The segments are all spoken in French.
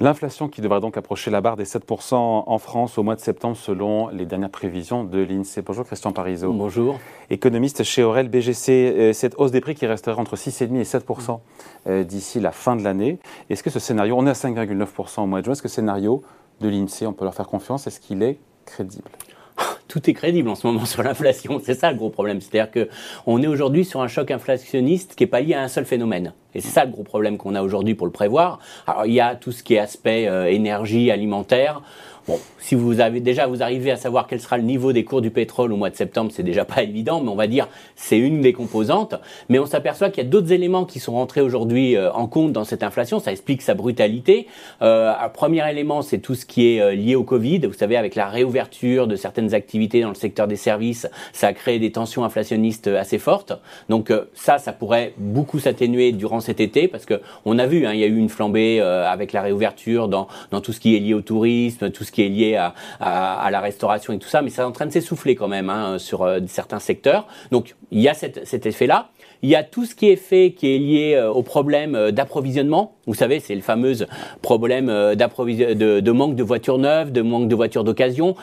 L'inflation qui devrait donc approcher la barre des 7% en France au mois de septembre selon les dernières prévisions de l'INSEE. Bonjour Christian Parizeau. Bonjour. Économiste chez Aurel BGC. Euh, cette hausse des prix qui resterait entre 6,5 et 7% euh, d'ici la fin de l'année. Est-ce que ce scénario, on est à 5,9% au mois de juin, est-ce que ce scénario de l'INSEE, on peut leur faire confiance, est-ce qu'il est crédible? Tout est crédible en ce moment sur l'inflation. C'est ça le gros problème. C'est-à-dire qu'on est aujourd'hui sur un choc inflationniste qui n'est pas lié à un seul phénomène. Et c'est ça le gros problème qu'on a aujourd'hui pour le prévoir. Alors il y a tout ce qui est aspect euh, énergie alimentaire. Bon, si vous avez déjà vous arrivez à savoir quel sera le niveau des cours du pétrole au mois de septembre, c'est déjà pas évident, mais on va dire c'est une des composantes. Mais on s'aperçoit qu'il y a d'autres éléments qui sont rentrés aujourd'hui euh, en compte dans cette inflation. Ça explique sa brutalité. Euh, un premier élément, c'est tout ce qui est lié au Covid. Vous savez, avec la réouverture de certaines activités dans le secteur des services, ça a créé des tensions inflationnistes assez fortes. Donc ça, ça pourrait beaucoup s'atténuer durant cet été parce que on a vu, hein, il y a eu une flambée avec la réouverture dans, dans tout ce qui est lié au tourisme, tout ce qui est lié à, à, la restauration et tout ça, mais c'est en train de s'essouffler quand même hein, sur euh, certains secteurs. Donc il y a cet effet-là. Il y a tout ce qui est fait qui est lié euh, au problème euh, d'approvisionnement. Vous savez, c'est le fameux problème de, de, manque de voitures neuves, de manque de voitures d'occasion.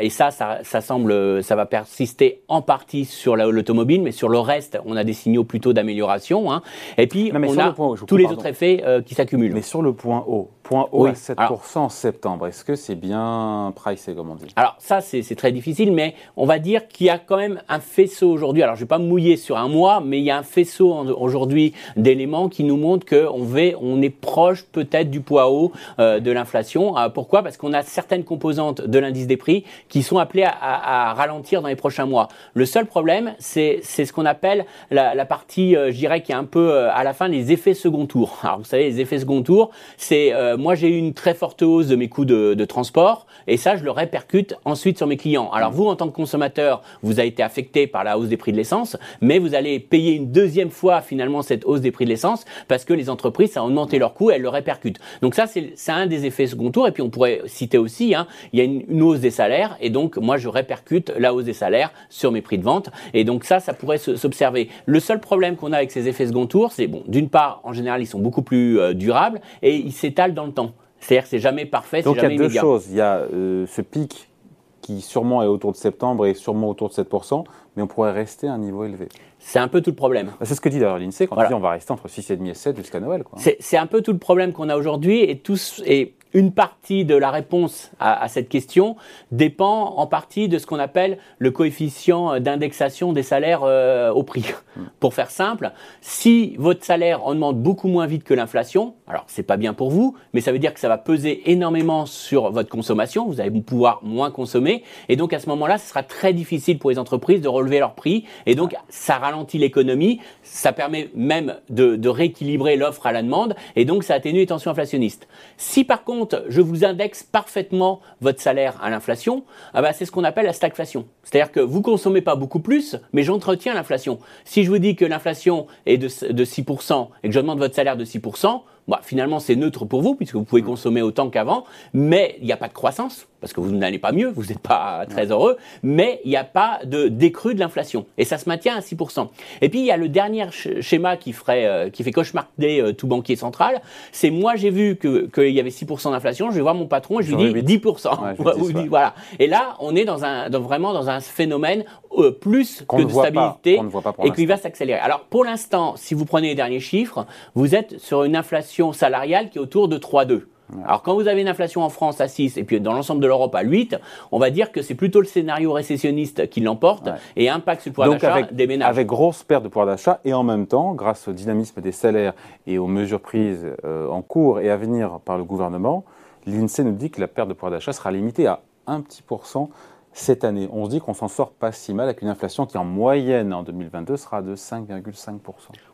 et ça, ça, ça, semble, ça va persister en partie sur l'automobile, mais sur le reste, on a des signaux plutôt d'amélioration. Hein. Et puis, on a tous les autres effets qui s'accumulent. Mais sur le point haut, point haut à 7% en septembre. Est-ce que c'est bien pricé, comme on dit? Alors ça, c'est très difficile, mais on va dire qu'il y a quand même un faisceau aujourd'hui. Alors je ne vais pas mouiller sur un mois, mais il y a un faisceau aujourd'hui d'éléments qui nous montrent qu'on on est proche peut-être du poids haut euh, de l'inflation. Euh, pourquoi? Parce qu'on a certaines composantes de l'indice des prix qui sont appelées à, ralentir dans les prochains mois. Le seul problème, c'est ce qu'on appelle la, partie, euh, je dirais, qui est un peu à la fin les effets second tour. Alors vous savez, les effets second tour, c'est moi j'ai eu une très forte hausse de mes coûts de, transport et ça je le répercute ensuite sur mes clients. Alors vous en tant que consommateur, vous avez été affecté par la hausse des prix de l'essence, mais vous allez payer une deuxième fois finalement cette hausse des prix de l'essence parce que les entreprises ça a augmenté leurs coûts, elles le répercutent. Donc ça c'est un des effets second tour et puis on pourrait citer aussi, hein, il y a une, hausse des salaires et donc moi je répercute la hausse des salaires sur mes prix de vente et donc ça ça pourrait s'observer. Le seul problème qu'on a avec ces effets second tour, c'est bon, d'une part en général ils sont beaucoup plus euh, durables et ils s'étalent dans le temps. C'est-à-dire que c'est jamais parfait, c'est jamais immédiat. Donc il y a deux choses. Il y a euh, ce pic qui sûrement est autour de septembre et sûrement autour de 7%, mais on pourrait rester à un niveau élevé. C'est un peu tout le problème. Bah, c'est ce que dit d'ailleurs l'INSEE quand il dit on va rester entre 6,5 et 7 jusqu'à Noël. C'est un peu tout le problème qu'on a aujourd'hui et, tous, et une partie de la réponse à, cette question dépend en partie de ce qu'on appelle le coefficient d'indexation des salaires euh, au prix. Hmm. Pour faire simple, si votre salaire augmente beaucoup moins vite que l'inflation, alors c'est pas bien pour vous, mais ça veut dire que ça va peser énormément sur votre consommation, vous allez pouvoir moins consommer, et donc à ce moment-là, ce sera très difficile pour les entreprises de relever leurs prix, et donc ça ralentit l'économie, ça permet même de, de rééquilibrer l'offre à la demande, et donc ça atténue les tensions inflationnistes. Si par contre je vous indexe parfaitement votre salaire à l'inflation, ah bah, c'est ce qu'on appelle la stagflation. C'est-à-dire que vous consommez pas beaucoup plus, mais j'entretiens l'inflation. Si je vous dis que l'inflation est de, de 6% et que je demande votre salaire de 6%, bah, finalement c'est neutre pour vous puisque vous pouvez consommer autant qu'avant, mais il n'y a pas de croissance parce que vous n'allez pas mieux, vous n'êtes pas très heureux, mais il n'y a pas de décrue de l'inflation et ça se maintient à 6%. Et puis il y a le dernier schéma qui ferait, euh, qui fait cauchemarder euh, tout banquier central, c'est moi j'ai vu qu'il y avait 6% d'inflation, je vais voir mon patron et je lui dis 10%. voilà. Et là on est dans un, vraiment dans un phénomène euh, plus que de stabilité et qui va s'accélérer. Alors pour l'instant, si vous prenez les derniers chiffres, vous êtes sur une inflation salariale qui est autour de 3,2. Alors quand vous avez une inflation en France à 6 et puis dans l'ensemble de l'Europe à 8, on va dire que c'est plutôt le scénario récessionniste qui l'emporte et impact sur le pouvoir d'achat des ménages. Avec grosse perte de pouvoir d'achat et en même temps, grâce au dynamisme des salaires et aux mesures prises euh, en cours et à venir par le gouvernement, l'INSEE nous dit que la perte de pouvoir d'achat sera limitée à 1 petit pourcent cette année. On se dit qu'on s'en sort pas si mal avec une inflation qui en moyenne en 2022 sera de 5,5%.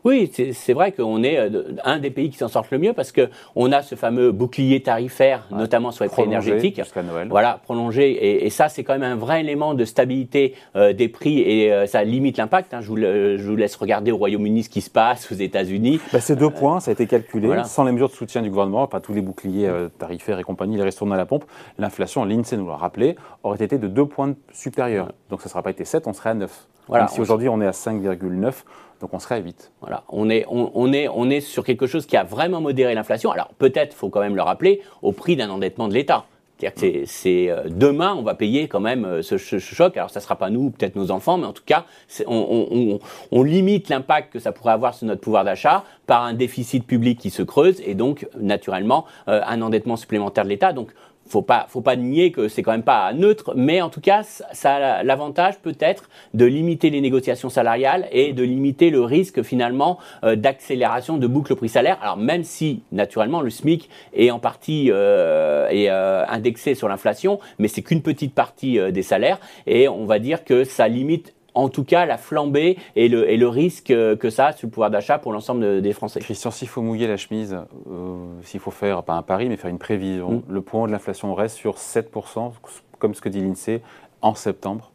Oui, c'est vrai qu'on est euh, un des pays qui s'en sortent le mieux parce qu'on a ce fameux bouclier tarifaire, notamment sur les prix énergétiques. Jusqu'à Noël. Voilà, prolongé. Et, ça, c'est quand même un vrai élément de stabilité euh, des prix et euh, ça limite l'impact. Hein. Je, vous, laisse regarder au Royaume-Uni ce qui se passe, aux États-Unis. Bah, ces deux points, ça a été calculé. Sans les mesures de soutien du gouvernement, pas tous les boucliers tarifaires et compagnie, les restaurants à la pompe, l'inflation, l'INSEE nous l'a rappelé, aurait été de 2 points supérieurs. Donc ça ne sera pas été 7, on serait à 9. Voilà, si aujourd'hui on est à 5,9, donc on serait à 8. Voilà, on est, on, est, on est sur quelque chose qui a vraiment modéré l'inflation. Alors peut-être, il faut quand même le rappeler, au prix d'un endettement de l'État. C'est-à-dire que c'est euh, demain, on va payer quand même euh, ce, choc. Alors, ça sera pas nous, peut-être nos enfants, mais en tout cas, on, on, limite l'impact que ça pourrait avoir sur notre pouvoir d'achat par un déficit public qui se creuse et donc, naturellement, euh, un endettement supplémentaire de l'État. Donc, faut pas, faut pas nier que c'est quand même pas neutre, mais en tout cas, ça a l'avantage peut-être de limiter les négociations salariales et de limiter le risque finalement euh, d'accélération de boucle prix salaire. Alors même si naturellement le SMIC est en partie euh, euh, indexé sur l'inflation, mais c'est qu'une petite partie des salaires et on va dire que ça limite en tout cas la flambée et le, et le risque que ça a sur le pouvoir d'achat pour l'ensemble des Français. Christian, s'il faut mouiller la chemise, euh, s'il faut faire, pas un pari, mais faire une prévision, mm. le point de l'inflation reste sur 7%, comme ce que dit l'INSEE, en septembre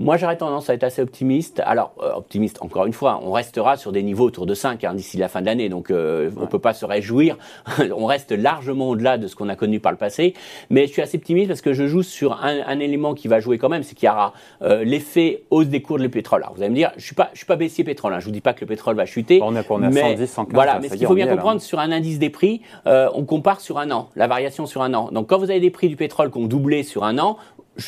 moi, j'aurais tendance à être assez optimiste. Alors, euh, optimiste, encore une fois, on restera sur des niveaux autour de 5 hein, d'ici la fin de l'année, donc euh, on ne peut pas se réjouir. on reste largement au-delà de ce qu'on a connu par le passé. Mais je suis assez optimiste parce que je joue sur un, élément qui va jouer quand même, c'est qu'il y aura euh, l'effet hausse des cours de pétrole. Alors, vous allez me dire, je ne suis, pas, je suis pas baissier pétrole, hein, je ne vous dis pas que le pétrole va chuter. On est, on est à 110, 115. Voilà, mais ce qu'il faut bien comprendre, sur un indice des prix, on compare sur un an, la variation sur un an. Donc, quand vous avez des prix du pétrole qui ont doublé sur un an,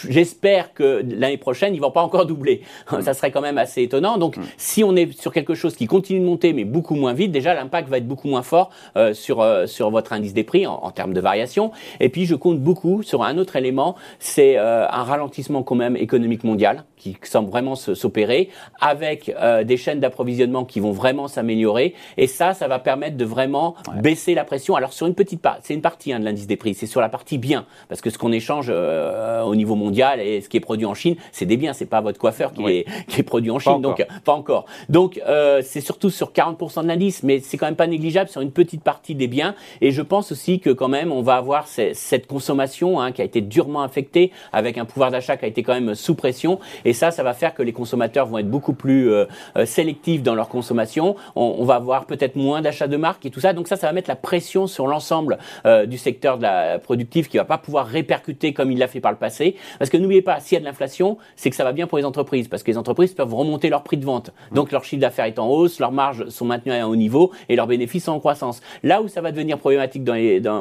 J'espère que l'année prochaine, ils vont pas encore doubler. Mm. Ça serait quand même assez étonnant. Donc, mm. si on est sur quelque chose qui continue de monter, mais beaucoup moins vite, déjà l'impact va être beaucoup moins fort euh, sur euh, sur votre indice des prix en, termes de variation. Et puis, je compte beaucoup sur un autre élément, c'est euh, un ralentissement quand même économique mondial qui semble vraiment s'opérer, avec des chaînes d'approvisionnement qui vont vraiment s'améliorer. Et ça, ça va permettre de vraiment baisser la pression. Alors, sur une petite part, c'est une partie hein, de l'indice des prix, c'est sur la partie bien, parce que ce qu'on échange au niveau mondial et ce qui est produit en Chine, c'est des biens, c'est pas votre coiffeur qui, est, qui est produit en Chine, donc pas encore. Donc euh, c'est surtout sur 40% de l'indice, mais c'est quand même pas négligeable sur une petite partie des biens. Et je pense aussi que quand même on va avoir cette consommation hein, qui a été durement affectée avec un pouvoir d'achat qui a été quand même sous pression. Et ça, ça va faire que les consommateurs vont être beaucoup plus euh, euh, sélectifs dans leur consommation. On, on va avoir peut-être moins d'achats de marques et tout ça. Donc ça, ça va mettre la pression sur l'ensemble du secteur de la productive qui va pas pouvoir répercuter comme il l'a fait par le passé. Parce que n'oubliez pas, s'il y a de l'inflation, c'est que ça va bien pour les entreprises, parce que les entreprises peuvent remonter leur prix de vente. Donc leur chiffre d'affaires est en hausse, leurs marges sont maintenues à un haut niveau et leurs bénéfices sont en croissance. Là où ça va devenir problématique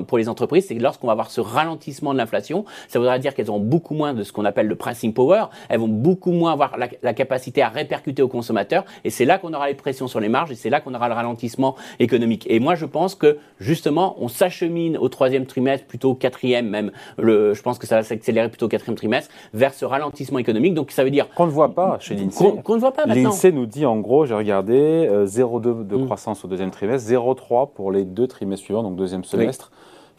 pour les entreprises, c'est que lorsqu'on va avoir ce ralentissement de l'inflation, ça voudra dire qu'elles auront beaucoup moins de ce qu'on appelle le pricing power, elles vont beaucoup moins avoir la, capacité à répercuter aux consommateurs, et c'est là qu'on aura les pressions sur les marges, et c'est là qu'on aura le ralentissement économique. Et moi, je pense que justement, on s'achemine au troisième trimestre, plutôt au quatrième même. Le, je pense que ça va s'accélérer plutôt au quatrième trimestre, vers ce ralentissement économique. Donc ça veut dire qu'on ne voit pas chez l'INSEE. Qu'on ne voit pas maintenant. L'INSEE nous dit en gros, j'ai regardé, 0,2 euh, de mm. croissance au deuxième trimestre, 0,3 pour les deux trimestres suivants, donc deuxième semestre.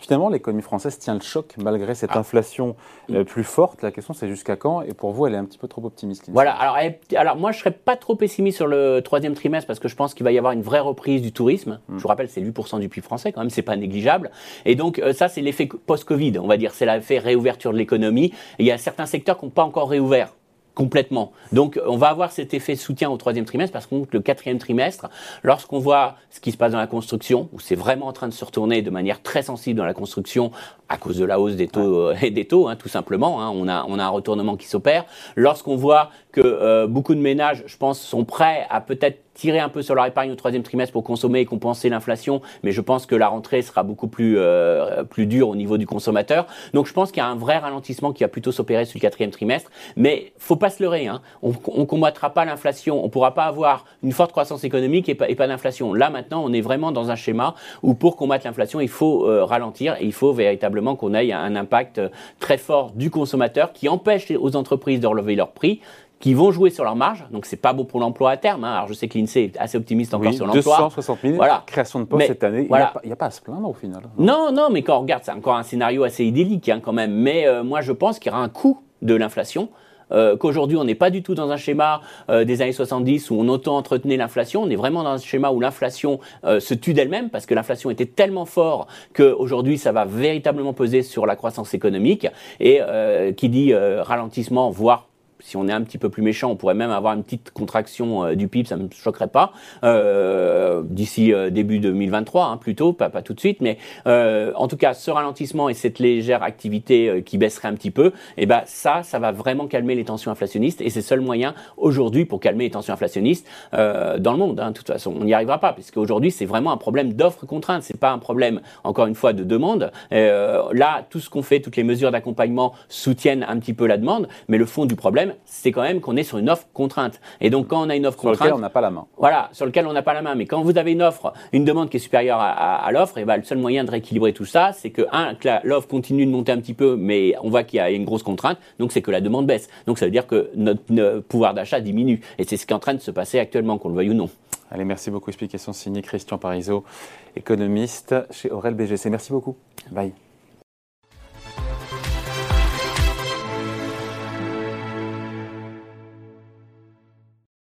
Finalement, l'économie française tient le choc malgré cette ah. inflation euh, plus forte. La question, c'est jusqu'à quand Et pour vous, elle est un petit peu trop optimiste. Voilà. Alors, alors moi, je serais pas trop pessimiste sur le troisième trimestre parce que je pense qu'il va y avoir une vraie reprise du tourisme. Hmm. Je vous rappelle, c'est 8% du PIB français quand même, c'est pas négligeable. Et donc, euh, ça, c'est l'effet post-Covid. On va dire, c'est l'effet réouverture de l'économie. Il y a certains secteurs qui n'ont pas encore réouvert complètement. Donc on va avoir cet effet soutien au troisième trimestre parce que le quatrième trimestre, lorsqu'on voit ce qui se passe dans la construction, où c'est vraiment en train de se retourner de manière très sensible dans la construction à cause de la hausse des taux euh, et des taux, hein, tout simplement, hein, on, a, on a un retournement qui s'opère. Lorsqu'on voit que euh, beaucoup de ménages, je pense, sont prêts à peut-être tirer un peu sur leur épargne au troisième trimestre pour consommer et compenser l'inflation, mais je pense que la rentrée sera beaucoup plus euh, plus dure au niveau du consommateur. Donc je pense qu'il y a un vrai ralentissement qui va plutôt s'opérer sur le quatrième trimestre, mais faut pas se leurrer. Hein. On, ne combattra pas l'inflation, on pourra pas avoir une forte croissance économique et pas, et pas d'inflation. Là maintenant, on est vraiment dans un schéma où pour combattre l'inflation, il faut euh, ralentir et il faut véritablement qu'on ait un impact très fort du consommateur qui empêche aux entreprises de relever leurs prix qui vont jouer sur leur marge. Donc, c'est pas bon pour l'emploi à terme. Hein. Alors, je sais que l'INSEE est assez optimiste encore sur l'emploi. 260 000 voilà. création de postes cette année. Il n'y a, pas à se plaindre au final. Non, non, mais quand on regarde, c'est encore un scénario assez idyllique hein, quand même. Mais euh, moi, je pense qu'il y aura un coût de l'inflation. Euh, qu'aujourd'hui on n'est pas du tout dans un schéma euh, des années 70 où on auto-entretenait l'inflation, on est vraiment dans un schéma où l'inflation se tue d'elle-même parce que l'inflation était tellement fort qu'aujourd'hui ça va véritablement peser sur la croissance économique. Et qui dit ralentissement, voire si on est un petit peu plus méchant, on pourrait même avoir une petite contraction du PIB, ça ne me choquerait pas, d'ici début 2023, hein, plutôt, pas, tout de suite, mais en tout cas, ce ralentissement et cette légère activité qui baisserait un petit peu, eh ben ça, ça va vraiment calmer les tensions inflationnistes, et c'est le seul moyen aujourd'hui pour calmer les tensions inflationnistes dans le monde. Hein, de toute façon, on n'y arrivera pas, puisque aujourd'hui, c'est vraiment un problème d'offre contrainte, c'est pas un problème, encore une fois, de demande. là, tout ce qu'on fait, toutes les mesures d'accompagnement soutiennent un petit peu la demande, mais le fond du problème, c'est quand même qu'on est sur une offre contrainte. Et donc, quand on a une offre contrainte. Sur lequel on n'a pas la main. Voilà, sur lequel on n'a pas la main. Mais quand vous avez une offre, une demande qui est supérieure à, l'offre, et eh ben, le seul moyen de rééquilibrer tout ça, c'est que, un, que l'offre continue de monter un petit peu, mais on voit qu'il y a une grosse contrainte, donc c'est que la demande baisse. Donc, ça veut dire que notre, pouvoir d'achat diminue. Et c'est ce qui est en train de se passer actuellement, qu'on le veuille ou non. Allez, merci beaucoup. Explication signée Christian Parizeau, économiste chez Aurel BGC. Merci beaucoup. Bye.